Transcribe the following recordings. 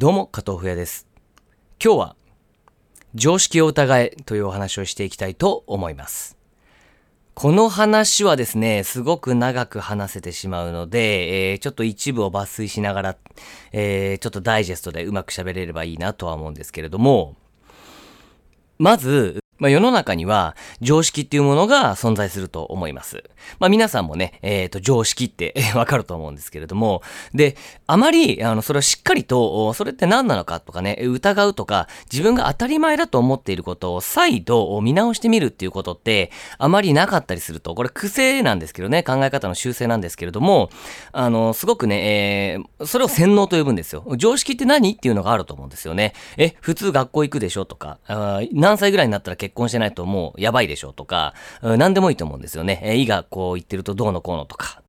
どうも、加藤ふやです。今日は、常識を疑えというお話をしていきたいと思います。この話はですね、すごく長く話せてしまうので、えーちょっと一部を抜粋しながら、えーちょっとダイジェストでうまく喋れればいいなとは思うんですけれども、まず、まあ、世の中には常識っていうものが存在すると思います。まあ、皆さんもね、えっ、と、常識って わかると思うんですけれども、で、あまり、あの、それをしっかりと、それって何なのかとかね、疑うとか、自分が当たり前だと思っていることを再度見直してみるっていうことって、あまりなかったりすると、これ癖なんですけどね、考え方の修正なんですけれども、あの、すごくね、えーそれを洗脳と呼ぶんですよ。常識って何っていうのがあると思うんですよね。え、普通学校行くでしょとか、何歳ぐらいになったら結婚してないともうやばいでしょとか、うん何でもいいと思うんですよね。えー、医がこう言ってるとどうのこうのとか。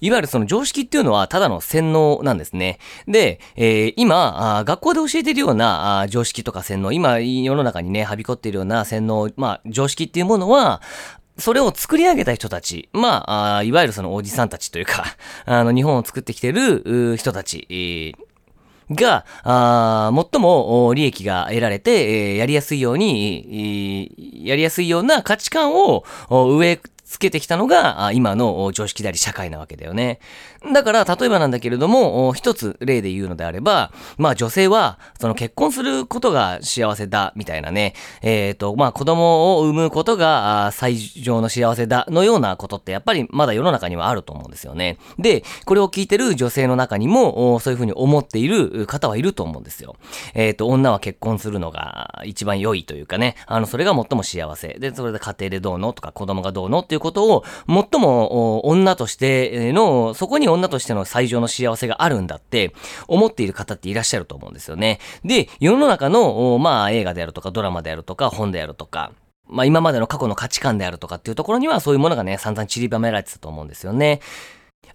いわゆるその常識っていうのはただの洗脳なんですね。で、えー今あ、学校で教えてるようなあ常識とか洗脳、今世の中にね、はびこっているような洗脳、まあ常識っていうものは、それを作り上げた人たち、まあ、あいわゆるそのおじさんたちというか、あの、日本を作ってきてる人たち、えーが、あ最も利益が得られて、えーやりやすいように、えやりやすいような価値観を植え付けてきたのが、今の常識であり社会なわけだよね。だから、例えばなんだけれども、一つ例で言うのであれば、まあ女性は、その結婚することが幸せだ、みたいなね、えっ、と、まあ子供を産むことが最上の幸せだ、のようなことってやっぱりまだ世の中にはあると思うんですよね。で、これを聞いてる女性の中にも、そういうふうに思っている方はいると思うんですよ。えっ、と、女は結婚するのが一番良いというかね、あの、それが最も幸せ。で、それで家庭でどうのとか子供がどうのっていうことを、最も女としての、そこに女としての最上の幸せがあるんだって思っている方っていらっしゃると思うんですよね。で、世の中の、まあ、映画であるとかドラマであるとか本であるとか、まあ今までの過去の価値観であるとかっていうところにはそういうものがね、散々散りばめられてたと思うんですよね。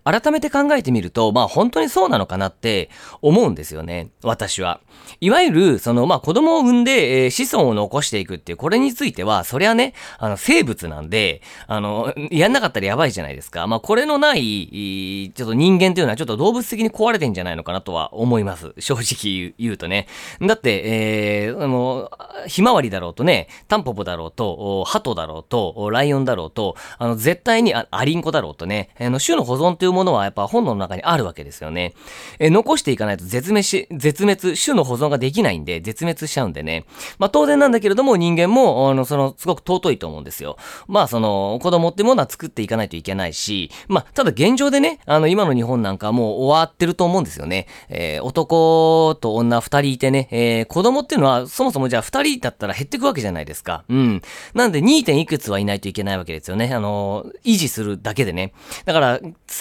改めて考えてみると、まあ本当にそうなのかなって思うんですよね。私は。いわゆる、その、まあ子供を産んで、えー子孫を残していくっていう、これについては、そりゃね、あの、生物なんで、あの、やんなかったらやばいじゃないですか。まあこれのない、ちょっと人間というのはちょっと動物的に壊れてんじゃないのかなとは思います。正直言うとね。だって、えー、あの、ひまわりだろうとね、タンポポだろうと、お鳩だろうと、ライオンだろうと、あの、絶対にあアリンコだろうとね、あの、種の保存というものはやっぱ本能の中にあるわけですよね。えー残していかないと絶滅し、絶滅、種の保存ができないんで、絶滅しちゃうんでね。まあ当然なんだけれども、人間も、あの、その、すごく尊いと思うんですよ。まあその、子供ってものは作っていかないといけないし、まあただ現状でね、あの、今の日本なんかもう終わってると思うんですよね。えー男と女二人いてね、えー子供っていうのはそもそもじゃあ二人だったら減っていくわけじゃないですか。うん。なんで 2. 点いくつはいないといけないわけですよね。あの、維持するだけでね。だから、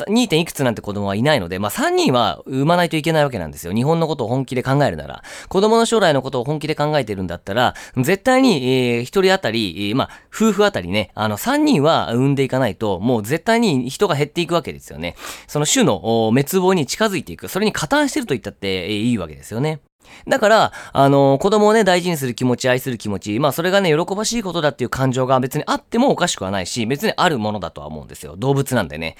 2. 点いくつなんて子供はいないので、まあ3人は産まないといけないわけなんですよ。日本のことを本気で考えるなら。子供の将来のことを本気で考えてるんだったら、絶対に、えー、1人当たり、えーまあ、夫婦当たりね、あの、3人は産んでいかないと、もう絶対に人が減っていくわけですよね。その種の滅亡に近づいていく。それに加担してると言ったって、いいわけですよね。だから、あの、子供をね、大事にする気持ち、愛する気持ち、まあ、それがね、喜ばしいことだっていう感情が別にあってもおかしくはないし、別にあるものだとは思うんですよ。動物なんでね。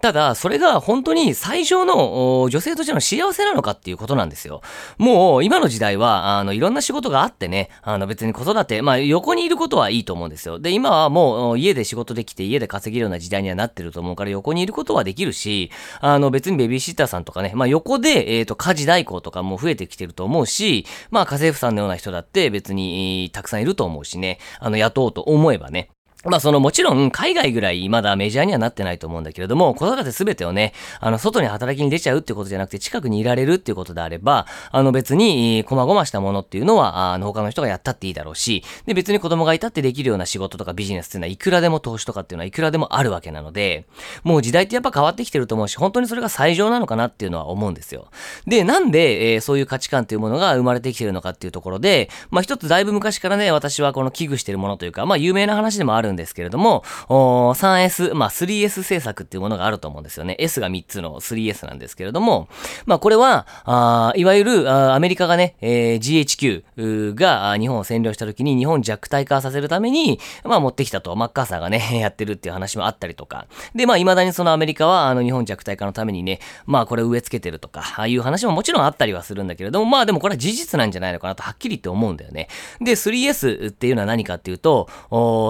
ただ、それが本当に最上の女性としての幸せなのかっていうことなんですよ。もう、今の時代は、あの、いろんな仕事があってね、あの、別に子育て、まあ、横にいることはいいと思うんですよ。で、今はもう、家で仕事できて、家で稼げるような時代にはなってると思うから、横にいることはできるし、あの、別にベビーシッターさんとかね、まあ、横で、えっ、と、家事代行とかも増えてきてると思うし、まあ、家政婦さんのような人だって別に、たくさんいると思うしね、あの、雇おうと思えばね。まあそのもちろん海外ぐらいまだメジャーにはなってないと思うんだけれども、子育てすべてをね、あの外に働きに出ちゃうってことじゃなくて近くにいられるっていうことであれば、あの別に、えー、細々したものっていうのは、あの他の人がやったっていいだろうし、で別に子供がいたってできるような仕事とかビジネスっていうのはいくらでも投資とかっていうのはいくらでもあるわけなので、もう時代ってやっぱ変わってきてると思うし、本当にそれが最上なのかなっていうのは思うんですよ。で、なんで、えーそういう価値観っていうものが生まれてきてるのかっていうところで、まあ一つだいぶ昔からね、私はこの危惧してるものというか、まあ有名な話でもあるんですけれども、3S、まあ 3S 政策っていうものがあると思うんですよね。S が3つの 3S なんですけれども、まあこれは、あいわゆるアメリカがね、えー、GHQ が日本を占領した時に日本弱体化させるために、まあ持ってきたと、マッカーサーがね、やってるっていう話もあったりとか。で、まあ未だにそのアメリカはあの日本弱体化のためにね、まあこれ植え付けてるとか、ああいう話ももちろんあったりはするんだけれども、まあでもこれは事実なんじゃないのかなとはっきり言って思うんだよね。で、3S っていうのは何かっていうと、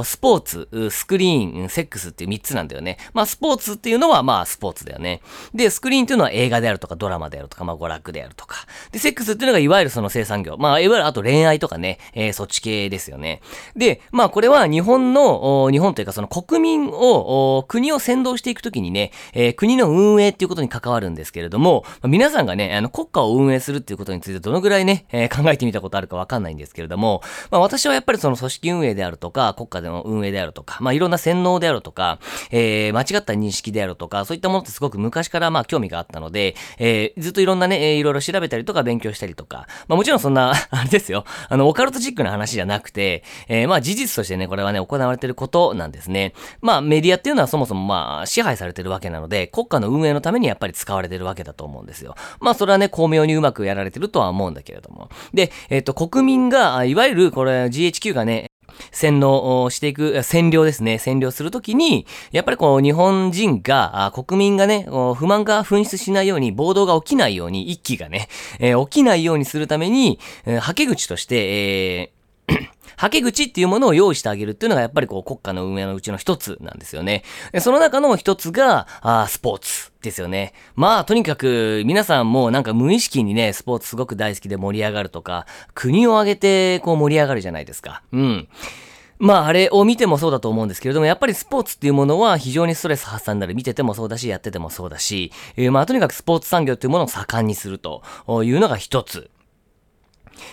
スポーツ、スクリーン、セックスっていう3つなんだよね。まあスポーツっていうのはまあスポーツだよね。で、スクリーンっていうのは映画であるとかドラマであるとか、まあ娯楽であるとか。で、セックスっていうのがいわゆるその生産業。まあいわゆるあと恋愛とかね、えー、そっち系ですよね。で、まあこれは日本の、日本というかその国民を、国を先導していくときにね、えー、国の運営っていうことに関わるんですけれども、まあ、皆さんがね、あの国家を運営するっていうことについてどのぐらいね、えー、考えてみたことあるかわかんないんですけれども、まあ私はやっぱりその組織運営であるとか、国家での運営であるとか、まあいろんな洗脳であるとか、えー、間違った認識であるとか、そういったものってすごく昔からまあ興味があったので、えー、ずっといろんなね、えー、いろいろ調べたりとか勉強したりとか、まあもちろんそんな、あれですよ、あの、オカルトチックな話じゃなくて、えー、まあ事実としてね、これはね、行われてることなんですね。まあメディアっていうのはそもそもまあ支配されてるわけなので、国家の運営のためにやっぱり使われてるわけだと思うんですよ。まあそれはね、巧妙にうまくやられてるとは思うんだけれども。で、えっ、ー、と、国民が、いわゆるこれ GHQ がね、洗脳していく、占領ですね。占領するときに、やっぱりこう、日本人が、国民がね、不満が噴出しないように、暴動が起きないように、一気がね、えー、起きないようにするために、えー、はけ口として、えーはけ口っていうものを用意してあげるっていうのがやっぱりこう国家の運営のうちの一つなんですよね。その中の一つが、あスポーツですよね。まあとにかく皆さんもなんか無意識にね、スポーツすごく大好きで盛り上がるとか、国を挙げてこう盛り上がるじゃないですか。うん。まああれを見てもそうだと思うんですけれども、やっぱりスポーツっていうものは非常にストレス発散になる。見ててもそうだし、やっててもそうだし、えー、まあとにかくスポーツ産業っていうものを盛んにするというのが一つ。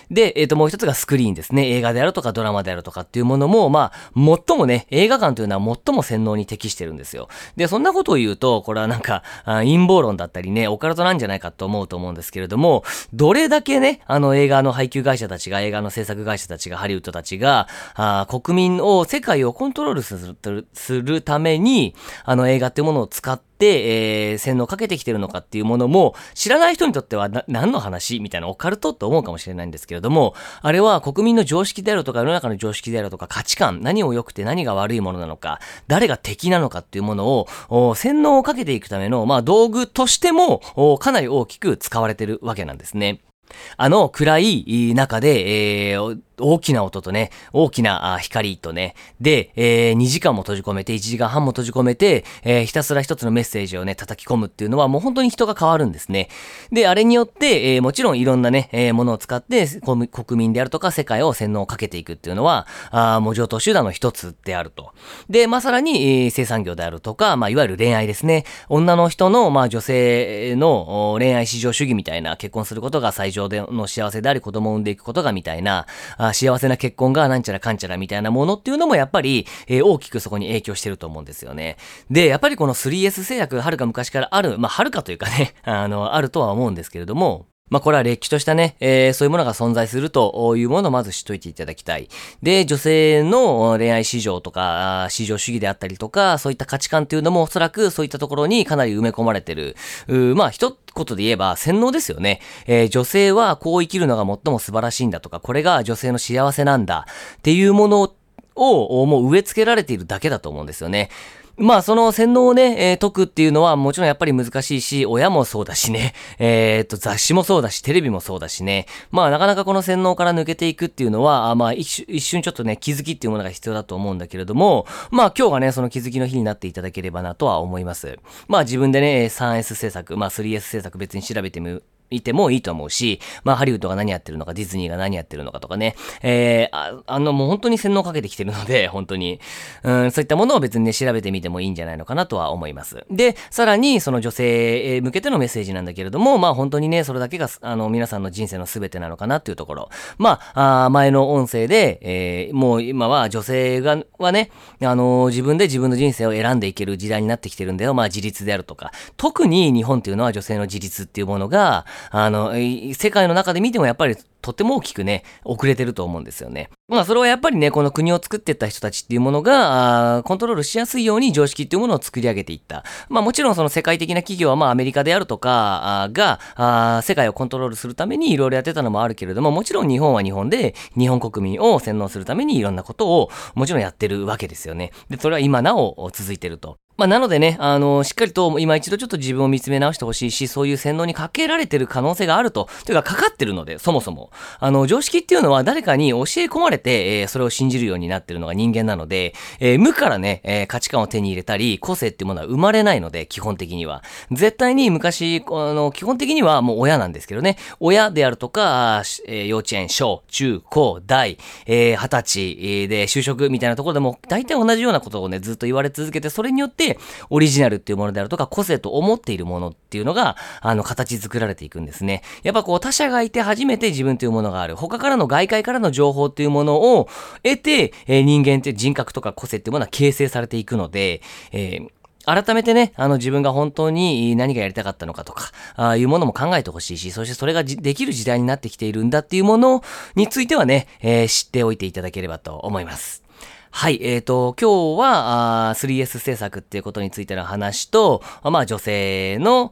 で、えっ、ー、と、もう一つがスクリーンですね。映画であるとかドラマであるとかっていうものも、まあ、最もね、映画館というのは最も洗脳に適してるんですよ。で、そんなことを言うと、これはなんか、陰謀論だったりね、オカルトなんじゃないかと思うと思うんですけれども、どれだけね、あの映画の配給会社たちが、映画の制作会社たちが、ハリウッドたちが、あ国民を、世界をコントロールするするために、あの映画っていうものを使って、、えー、洗脳かけてきてるのかっていうものも、知らない人にとっては何の話みたいなオカルトって思うかもしれないんですけれども、あれは国民の常識であるとか、世の中の常識であるとか、価値観、何を良くて何が悪いものなのか、誰が敵なのかっていうものを、洗脳をかけていくための、まあ、道具としても、かなり大きく使われてるわけなんですね。あの暗い中で、えー、大きな音とね、大きな光とね、で、えー、2時間も閉じ込めて、1時間半も閉じ込めて、えー、ひたすら一つのメッセージをね、叩き込むっていうのはもう本当に人が変わるんですね。で、あれによって、えー、もちろんいろんなね、えー、ものを使って国民であるとか世界を洗脳をかけていくっていうのは、あもう上等手段の一つであると。で、まあ、さらに、えー、生産業であるとか、まあ、いわゆる恋愛ですね。女の人の、まあ、女性の恋愛至上主義みたいな、結婚することが最上での幸せであり、子供を産んでいくことがみたいな、あ幸せな結婚がなんちゃらかんちゃらみたいなものっていうのもやっぱり、えー、大きくそこに影響してると思うんですよね。で、やっぱりこの 3S 制約、はるか昔からある、まあ、はるかというかね、あの、あるとは思うんですけれども、まあ、これは歴史としたね、えー、そういうものが存在するというものをまず知っといていただきたい。で、女性の恋愛市場とか、市場主義であったりとか、そういった価値観っていうのもおそらくそういったところにかなり埋め込まれてる。まあ、一言で言えば洗脳ですよね。えー、女性はこう生きるのが最も素晴らしいんだとか、これが女性の幸せなんだっていうものをもう植え付けられているだけだと思うんですよね。まあ、その洗脳をね、えー、解くっていうのはもちろんやっぱり難しいし、親もそうだしね、えー、っと、雑誌もそうだし、テレビもそうだしね、まあ、なかなかこの洗脳から抜けていくっていうのは、まあ一、一瞬ちょっとね、気づきっていうものが必要だと思うんだけれども、まあ、今日がね、その気づきの日になっていただければなとは思います。まあ、自分でね、3S 制作、まあ、3S 制作別に調べてみいてもいいと思うし、まあ、ハリウッドが何やってるのか、ディズニーが何やってるのかとかね、えー、ああの、もう本当に洗脳かけてきてるので、本当に、うん、そういったものを別にね、調べてみてもいいんじゃないのかなとは思います。で、さらに、その女性向けてのメッセージなんだけれども、まあ、本当にね、それだけが、あの、皆さんの人生の全てなのかなっていうところ。まあ、あ前の音声で、えー、もう今は女性が、はね、あの、自分で自分の人生を選んでいける時代になってきてるんだよ。まあ、自立であるとか。特に日本っていうのは女性の自立っていうものが、あの、世界の中で見てもやっぱりとても大きくね、遅れてると思うんですよね。まあそれはやっぱりね、この国を作ってった人たちっていうものが、コントロールしやすいように常識っていうものを作り上げていった。まあもちろんその世界的な企業はまあアメリカであるとかが、あ世界をコントロールするためにいろいろやってたのもあるけれども、もちろん日本は日本で日本国民を洗脳するためにいろんなことをもちろんやってるわけですよね。で、それは今なお続いてると。まあ、なのでね、あの、しっかりと今一度ちょっと自分を見つめ直してほしいし、そういう洗脳にかけられてる可能性があると。というか、かかってるので、そもそも。あの、常識っていうのは誰かに教え込まれて、えー、それを信じるようになってるのが人間なので、えー、無からね、え、価値観を手に入れたり、個性っていうものは生まれないので、基本的には。絶対に昔、あの、基本的にはもう親なんですけどね、親であるとか、え幼稚園、小、中、高、大、え二十歳で就職みたいなところでも、大体同じようなことをね、ずっと言われ続けて、それによって、オリジナルっていうものであるとか、個性と思っているものっていうのが、あの、形作られていくんですね。やっぱこう、他者がいて初めて自分というものがある。他からの外界からの情報っていうものを得て、えー、人間って人格とか個性っていうものは形成されていくので、えー改めてね、あの自分が本当に何がやりたかったのかとか、ああいうものも考えてほしいし、そしてそれができる時代になってきているんだっていうものについてはね、えー、知っておいていただければと思います。はい、えっ、ー、と、今日はあ 3S 政策っていうことについての話と、まあ女性の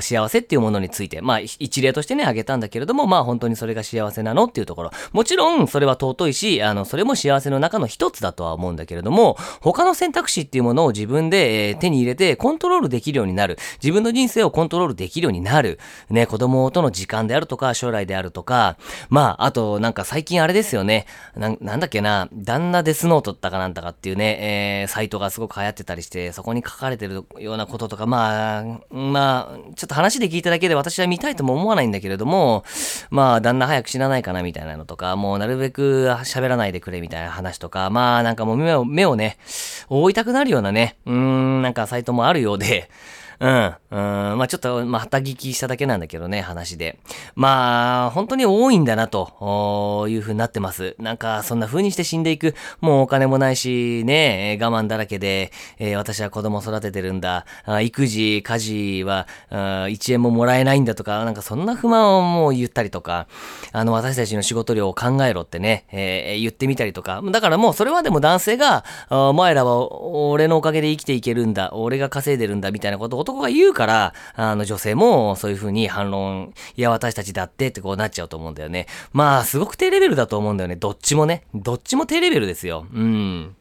幸せっていうものについて、まあ一例としてね、挙げたんだけれども、まあ本当にそれが幸せなのっていうところ。もちろんそれは尊いし、あの、それも幸せの中の一つだとは思うんだけれども、他の選択肢っていうものを自分で、えー、手に入れてコントロールできるようになる。自分の人生をコントロールできるようになる。ね、子供との時間であるとか、将来であるとか、まあ、あとなんか最近あれですよね。ななんだっけな、旦那デスノートったかなんだかっていうね、えー、サイトがすごく流行ってたりして、そこに書かれてるようなこととか、まあ、まあ、ちょっと話で聞いただけで私は見たいとも思わないんだけれども、まあ、旦那早く死なないかなみたいなのとか、もうなるべく喋らないでくれみたいな話とか、まあなんかもう目を、目をね、覆いたくなるようなね、うーん、なんかサイトもあるようで、うん。うん。まあちょっと、まあ、はた聞きしただけなんだけどね、話で。まあ、本当に多いんだな、という風になってます。なんか、そんな風にして死んでいく。もうお金もないし、ね、我慢だらけで、えー、私は子供育ててるんだ。あ育児、家事は、1円ももらえないんだとか、なんかそんな不満をもう言ったりとか、あの、私たちの仕事量を考えろってね、えー、言ってみたりとか。だからもうそれはでも男性が、お前らは俺のおかげで生きていけるんだ。俺が稼いでるんだ、みたいなことを男が言うから、あの女性もそういう風に反論、いや私たちだってってこうなっちゃうと思うんだよね。まあ、すごく低レベルだと思うんだよね。どっちもね。どっちも低レベルですよ。うん。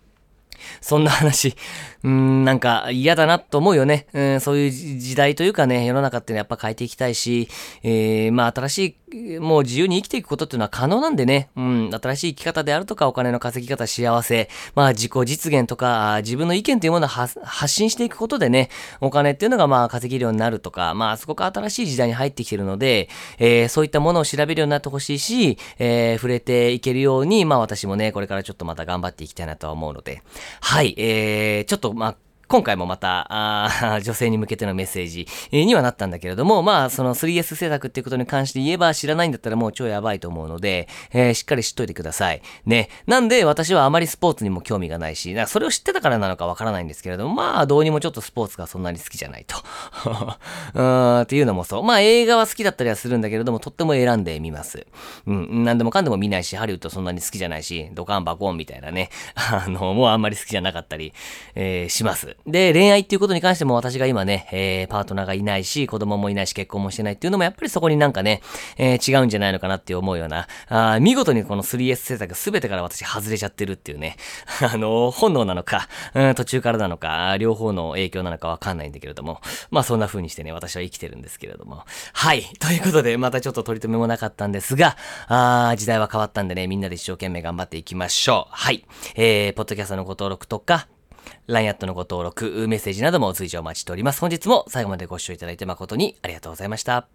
そんな話、うん、なんか嫌だなと思うよね。うん、そういう時代というかね、世の中ってのはやっぱ変えていきたいし、えー、まあ新しい、もう自由に生きていくことっていうのは可能なんでね、うん、新しい生き方であるとか、お金の稼ぎ方、幸せ、まあ自己実現とか、自分の意見というものを発信していくことでね、お金っていうのがまあ稼げるようになるとか、まあすごく新しい時代に入ってきてるので、えー、そういったものを調べるようになってほしいし、えー、触れていけるように、まあ私もね、これからちょっとまた頑張っていきたいなとは思うので、はい、えー、ちょっとまあ、今回もまた、あ 女性に向けてのメッセージにはなったんだけれども、まあ、その 3S 政策っていうことに関して言えば知らないんだったらもう超やばいと思うので、えー、しっかり知っといてください。ね。なんで私はあまりスポーツにも興味がないし、それを知ってたからなのかわからないんですけれども、まあ、どうにもちょっとスポーツがそんなに好きじゃないと。うーん、っていうのもそう。まあ、映画は好きだったりはするんだけれども、とっても選んでみます。うん、なんでもかんでも見ないし、ハリウッドそんなに好きじゃないし、ドカンバコンみたいなね、あの、もうあんまり好きじゃなかったり、えー、します。で、恋愛っていうことに関しても私が今ね、えー、パートナーがいないし、子供もいないし、結婚もしてないっていうのもやっぱりそこになんかね、えー、違うんじゃないのかなって思うような、あ見事にこの 3S 政策すべてから私外れちゃってるっていうね、あの、本能なのか、うん、途中からなのか、両方の影響なのかわかんないんだけれども、まあそんな風にしてね、私は生きてるんですけれども。はい。ということで、またちょっと取り留めもなかったんですが、あ時代は変わったんでね、みんなで一生懸命頑張っていきましょう。はい。えー、ポッドキャストのご登録とか、LINE アットのご登録、メッセージなども随時お待ちしております。本日も最後までご視聴いただいて誠にありがとうございました。